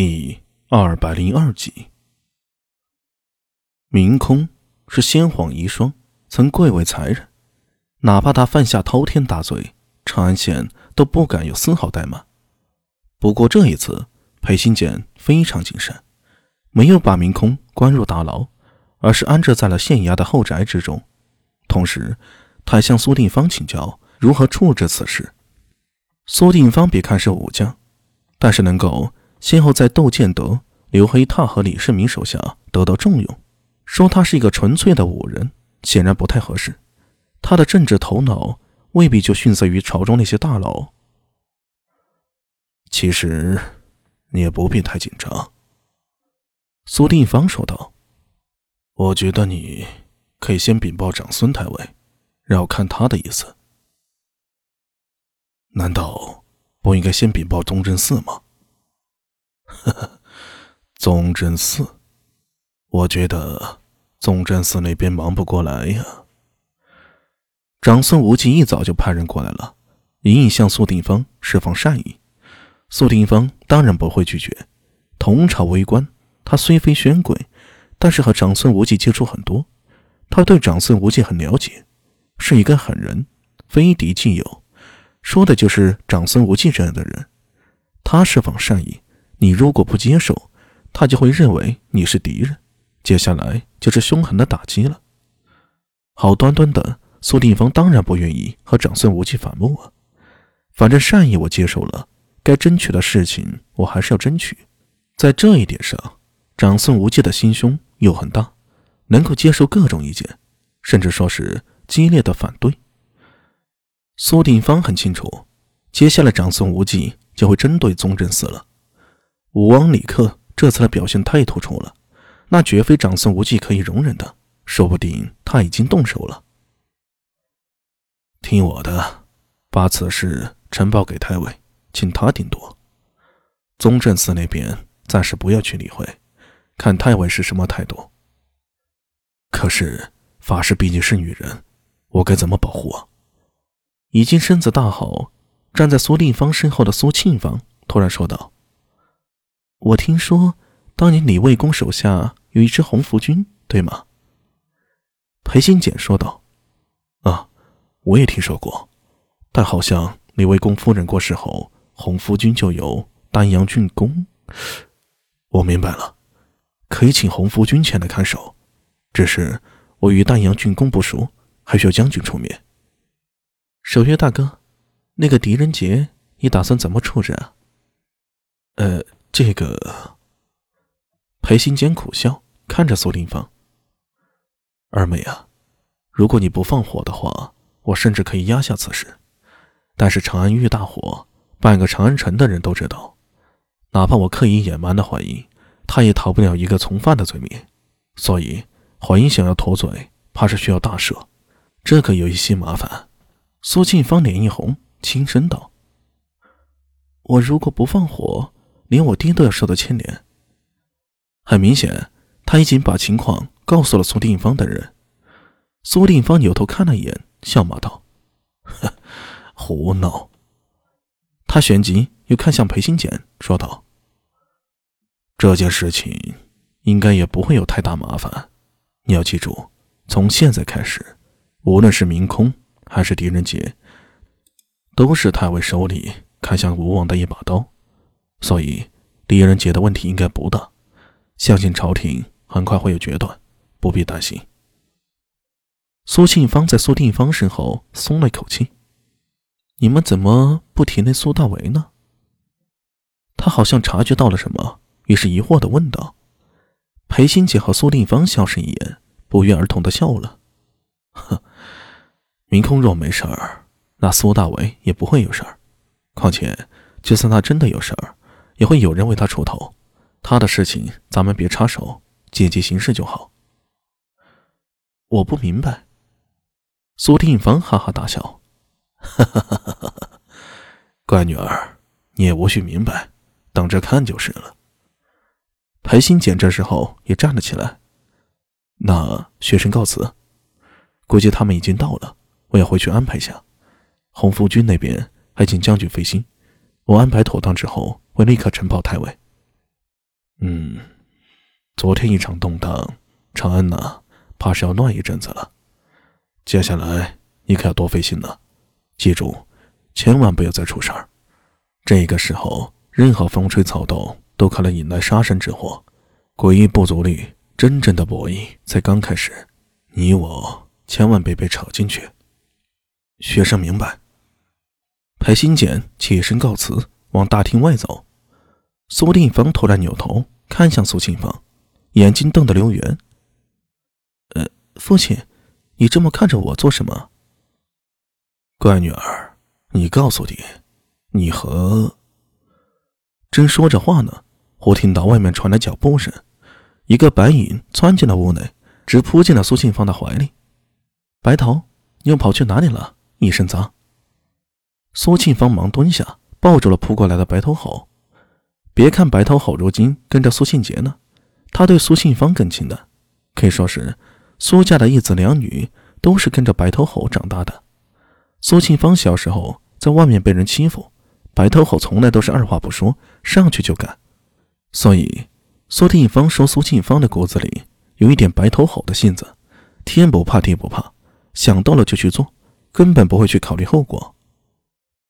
第二百零二集，明空是先皇遗孀，曾贵为才人，哪怕他犯下滔天大罪，长安县都不敢有丝毫怠慢。不过这一次，裴新简非常谨慎，没有把明空关入大牢，而是安置在了县衙的后宅之中。同时，他向苏定方请教如何处置此事。苏定方别看是武将，但是能够。先后在窦建德、刘黑闼和李世民手下得到重用，说他是一个纯粹的武人，显然不太合适。他的政治头脑未必就逊色于朝中那些大佬。其实，你也不必太紧张。”苏定方说道，“我觉得你可以先禀报长孙太尉，然后看他的意思。难道不应该先禀报宗正寺吗？”呵呵，宗正寺，我觉得宗正寺那边忙不过来呀。长孙无忌一早就派人过来了，隐隐向苏定方释放善意。苏定方当然不会拒绝。同朝为官，他虽非宣贵，但是和长孙无忌接触很多，他对长孙无忌很了解，是一个狠人，非敌即友，说的就是长孙无忌这样的人。他释放善意。你如果不接受，他就会认为你是敌人，接下来就是凶狠的打击了。好端端的苏定方当然不愿意和长孙无忌反目啊，反正善意我接受了，该争取的事情我还是要争取。在这一点上，长孙无忌的心胸又很大，能够接受各种意见，甚至说是激烈的反对。苏定方很清楚，接下来长孙无忌就会针对宗正寺了。武王李克这次的表现太突出了，那绝非长孙无忌可以容忍的。说不定他已经动手了。听我的，把此事呈报给太尉，请他定夺。宗正寺那边暂时不要去理会，看太尉是什么态度。可是法师毕竟是女人，我该怎么保护啊？已经身子大好，站在苏定方身后的苏庆芳突然说道。我听说，当年李卫公手下有一支红拂军，对吗？裴新简说道：“啊，我也听说过，但好像李卫公夫人过世后，红拂军就由丹阳郡公。我明白了，可以请红拂军前来看守。只是我与丹阳郡公不熟，还需要将军出面。守约大哥，那个狄仁杰，你打算怎么处置啊？呃。”这个，裴行简苦笑，看着苏定芳。二妹啊，如果你不放火的话，我甚至可以压下此事。但是长安遇大火，半个长安城的人都知道，哪怕我刻意隐瞒的怀疑，他也逃不了一个从犯的罪名。所以怀疑想要脱罪，怕是需要大赦，这可有一些麻烦。苏庆芳脸一红，轻声道：“我如果不放火。”连我爹都要受到牵连。很明显，他已经把情况告诉了苏定方等人。苏定方扭头看了一眼，笑骂道：“ 胡闹！”他旋即又看向裴新简，说道：“这件事情应该也不会有太大麻烦。你要记住，从现在开始，无论是明空还是狄仁杰，都是太尉手里看向吴王的一把刀。”所以，狄仁杰的问题应该不大，相信朝廷很快会有决断，不必担心。苏庆芳在苏定方身后松了一口气：“你们怎么不提那苏大为呢？”他好像察觉到了什么，于是疑惑的问道。裴新杰和苏定方相视一眼，不约而同的笑了：“呵，明空若没事儿，那苏大为也不会有事儿。况且，就算他真的有事儿。”也会有人为他出头，他的事情咱们别插手，借机行事就好。我不明白。苏定方哈哈大笑，哈哈哈哈哈哈！乖女儿，你也无需明白，等着看就是了。裴新简这时候也站了起来，那学生告辞，估计他们已经到了，我要回去安排下。洪福军那边还请将军费心，我安排妥当之后。会立刻呈报太尉。嗯，昨天一场动荡，长安呐，怕是要乱一阵子了。接下来你可要多费心了，记住，千万不要再出事儿。这个时候，任何风吹草动都可能引来杀身之祸。诡异不足里，真正的博弈才刚开始。你我千万别被扯进去。学生明白。裴新简起身告辞，往大厅外走。苏定方突然扭头看向苏庆芳，眼睛瞪得溜圆。呃，父亲，你这么看着我做什么？乖女儿，你告诉你，你和……正说着话呢，忽听到外面传来脚步声，一个白影窜进了屋内，直扑进了苏庆芳的怀里。白头，你又跑去哪里了？一身脏。苏庆芳忙蹲下，抱住了扑过来的白头猴。别看白头猴如今跟着苏庆杰呢，他对苏庆芳更亲的，可以说是苏家的一子两女都是跟着白头猴长大的。苏庆芳小时候在外面被人欺负，白头猴从来都是二话不说上去就干，所以苏定芳说苏庆芳的骨子里有一点白头猴的性子，天不怕地不怕，想到了就去做，根本不会去考虑后果。